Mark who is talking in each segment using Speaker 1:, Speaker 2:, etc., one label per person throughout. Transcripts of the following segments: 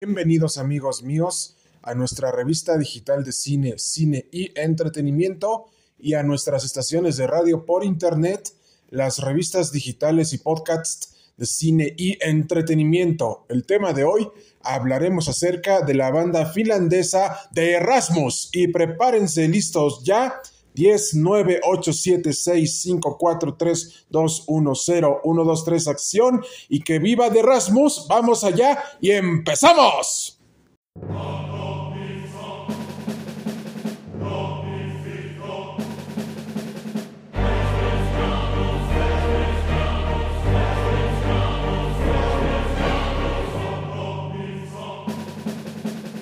Speaker 1: Bienvenidos amigos míos a nuestra revista digital de cine, cine y entretenimiento y a nuestras estaciones de radio por internet, las revistas digitales y podcasts de cine y entretenimiento. El tema de hoy hablaremos acerca de la banda finlandesa de Erasmus y prepárense listos ya 10 9 8 7 6 5 4 3 2 1 0 1 2 3 acción y que viva de Erasmus. Vamos allá y empezamos.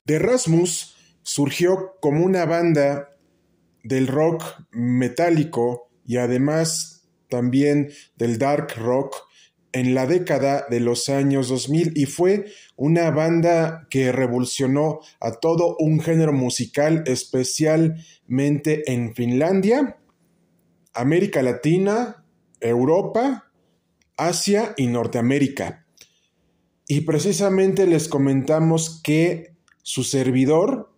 Speaker 1: De Erasmus surgió como una banda del rock metálico y además también del dark rock en la década de los años 2000 y fue una banda que revolucionó a todo un género musical especialmente en Finlandia, América Latina, Europa, Asia y Norteamérica. Y precisamente les comentamos que su servidor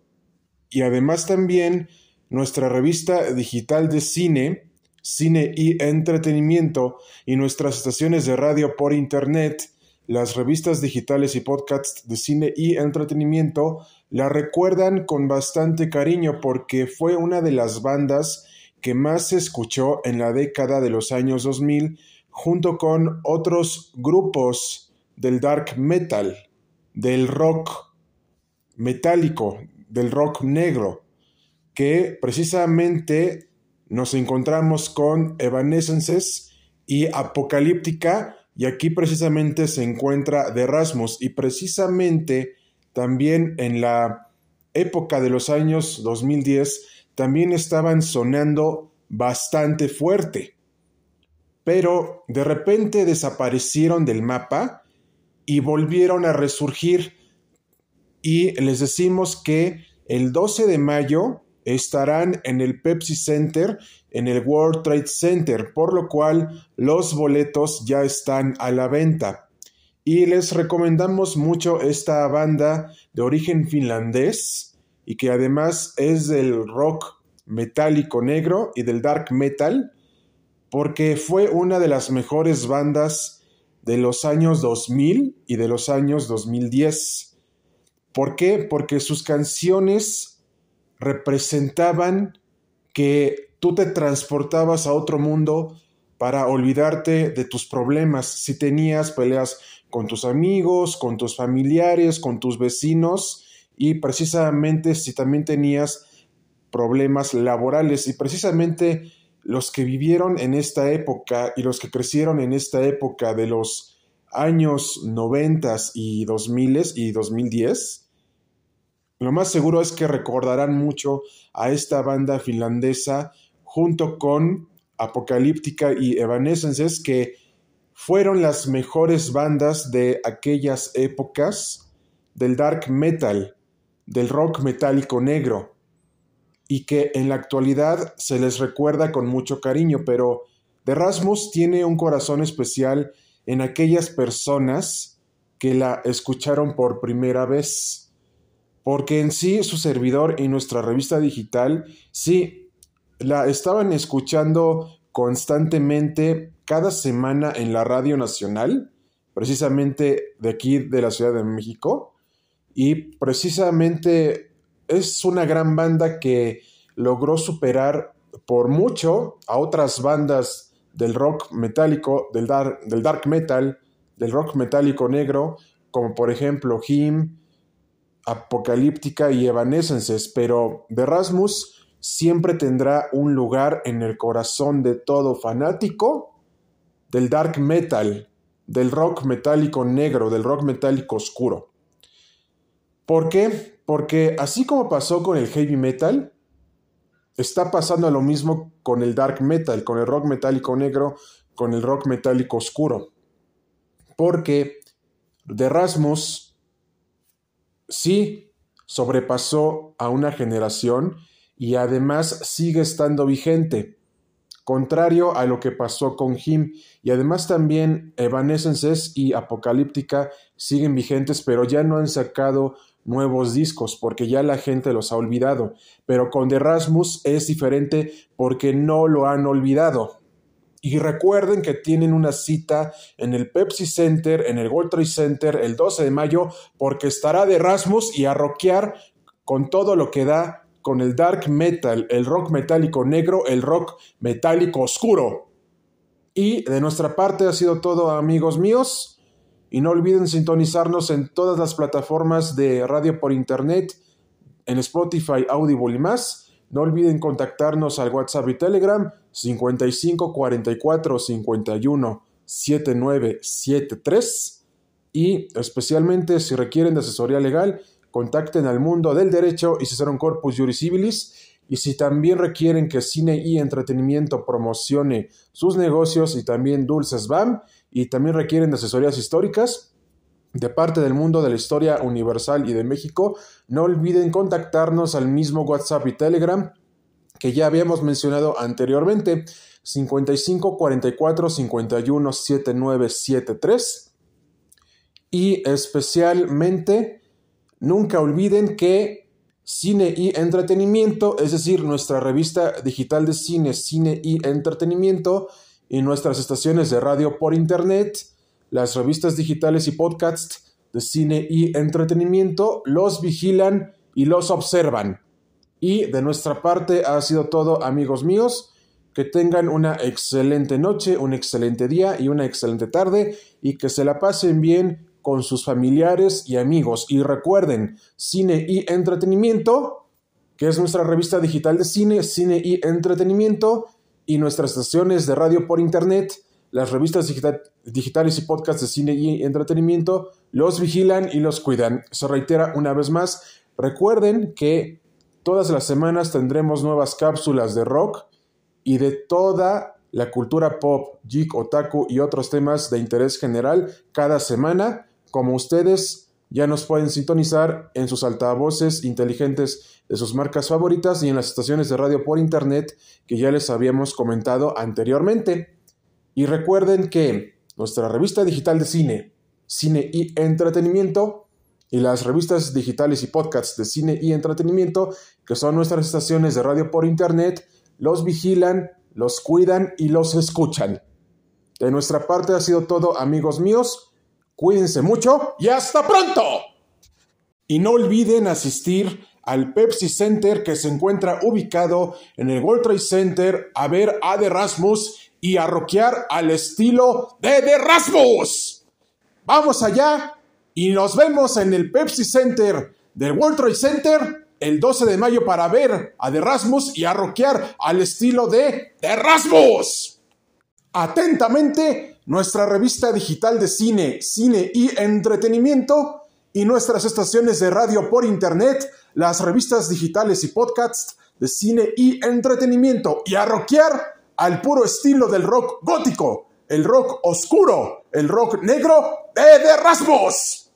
Speaker 1: y además también nuestra revista digital de cine, cine y entretenimiento y nuestras estaciones de radio por internet, las revistas digitales y podcasts de cine y entretenimiento la recuerdan con bastante cariño porque fue una de las bandas que más se escuchó en la década de los años 2000 junto con otros grupos del dark metal, del rock metálico, del rock negro que precisamente nos encontramos con Evanescences y Apocalíptica, y aquí precisamente se encuentra de Erasmus, y precisamente también en la época de los años 2010 también estaban sonando bastante fuerte. Pero de repente desaparecieron del mapa y volvieron a resurgir. Y les decimos que el 12 de mayo estarán en el Pepsi Center, en el World Trade Center, por lo cual los boletos ya están a la venta. Y les recomendamos mucho esta banda de origen finlandés y que además es del rock metálico negro y del dark metal, porque fue una de las mejores bandas de los años 2000 y de los años 2010. ¿Por qué? Porque sus canciones representaban que tú te transportabas a otro mundo para olvidarte de tus problemas. Si tenías peleas con tus amigos, con tus familiares, con tus vecinos y precisamente si también tenías problemas laborales y precisamente los que vivieron en esta época y los que crecieron en esta época de los años noventas y dos miles y 2010 lo más seguro es que recordarán mucho a esta banda finlandesa junto con Apocalíptica y Evanescences, que fueron las mejores bandas de aquellas épocas del dark metal, del rock metálico negro, y que en la actualidad se les recuerda con mucho cariño, pero de Rasmus tiene un corazón especial en aquellas personas que la escucharon por primera vez porque en sí su servidor y nuestra revista digital sí la estaban escuchando constantemente cada semana en la radio nacional, precisamente de aquí de la Ciudad de México, y precisamente es una gran banda que logró superar por mucho a otras bandas del rock metálico, del, del dark metal, del rock metálico negro, como por ejemplo Him, apocalíptica y evanescences, pero de Rasmus siempre tendrá un lugar en el corazón de todo fanático del dark metal, del rock metálico negro, del rock metálico oscuro. ¿Por qué? Porque así como pasó con el heavy metal, está pasando lo mismo con el dark metal, con el rock metálico negro, con el rock metálico oscuro. Porque de Rasmus sí sobrepasó a una generación y además sigue estando vigente. contrario a lo que pasó con Him. Y además también Evanescence y Apocalíptica siguen vigentes, pero ya no han sacado nuevos discos porque ya la gente los ha olvidado. Pero con The Rasmus es diferente porque no lo han olvidado. Y recuerden que tienen una cita en el Pepsi Center, en el World Trade Center, el 12 de mayo, porque estará de Rasmus y a rockear con todo lo que da, con el dark metal, el rock metálico negro, el rock metálico oscuro. Y de nuestra parte ha sido todo, amigos míos. Y no olviden sintonizarnos en todas las plataformas de radio por internet, en Spotify, Audible y más no olviden contactarnos al WhatsApp y Telegram 55 44 51 7973 y especialmente si requieren de asesoría legal, contacten al mundo del derecho y un Corpus Juris Civilis. Y si también requieren que Cine y Entretenimiento promocione sus negocios y también Dulces BAM y también requieren de asesorías históricas, de parte del mundo de la historia universal y de México, no olviden contactarnos al mismo WhatsApp y Telegram que ya habíamos mencionado anteriormente, 55 44 51 7973. Y especialmente, nunca olviden que Cine y Entretenimiento, es decir, nuestra revista digital de cine, cine y entretenimiento, y nuestras estaciones de radio por internet, las revistas digitales y podcasts de cine y entretenimiento los vigilan y los observan. Y de nuestra parte ha sido todo, amigos míos. Que tengan una excelente noche, un excelente día y una excelente tarde y que se la pasen bien con sus familiares y amigos. Y recuerden, cine y entretenimiento, que es nuestra revista digital de cine, cine y entretenimiento, y nuestras estaciones de radio por internet las revistas digitales y podcasts de cine y entretenimiento los vigilan y los cuidan. Se reitera una vez más, recuerden que todas las semanas tendremos nuevas cápsulas de rock y de toda la cultura pop, geek, otaku y otros temas de interés general cada semana, como ustedes ya nos pueden sintonizar en sus altavoces inteligentes de sus marcas favoritas y en las estaciones de radio por internet que ya les habíamos comentado anteriormente. Y recuerden que nuestra revista digital de cine, cine y entretenimiento, y las revistas digitales y podcasts de cine y entretenimiento, que son nuestras estaciones de radio por internet, los vigilan, los cuidan y los escuchan. De nuestra parte ha sido todo, amigos míos. Cuídense mucho y hasta pronto. Y no olviden asistir al Pepsi Center que se encuentra ubicado en el World Trade Center a ver a The y a rockear al estilo de The Rasmus. Vamos allá y nos vemos en el Pepsi Center del World Trade Center el 12 de mayo para ver a The Rasmus y a al estilo de The Rasmus. Atentamente, nuestra revista digital de cine, cine y entretenimiento y nuestras estaciones de radio por internet, las revistas digitales y podcasts de cine y entretenimiento y a al puro estilo del rock gótico, el rock oscuro, el rock negro de The Rasmus.